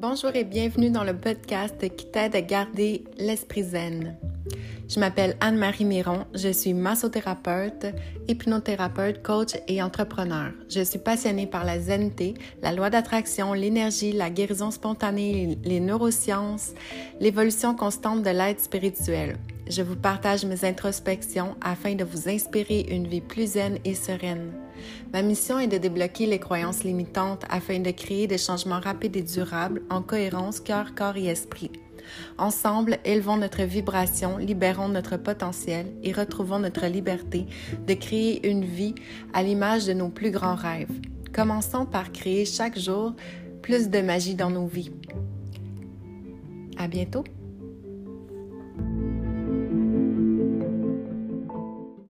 Bonjour et bienvenue dans le podcast qui t'aide à garder l'esprit zen. Je m'appelle Anne-Marie Miron, je suis massothérapeute, hypnothérapeute, coach et entrepreneur. Je suis passionnée par la zenté, la loi d'attraction, l'énergie, la guérison spontanée, les neurosciences, l'évolution constante de l'aide spirituelle. Je vous partage mes introspections afin de vous inspirer une vie plus zen et sereine. Ma mission est de débloquer les croyances limitantes afin de créer des changements rapides et durables en cohérence cœur, corps et esprit. Ensemble, élevons notre vibration, libérons notre potentiel et retrouvons notre liberté de créer une vie à l'image de nos plus grands rêves. Commençons par créer chaque jour plus de magie dans nos vies. À bientôt!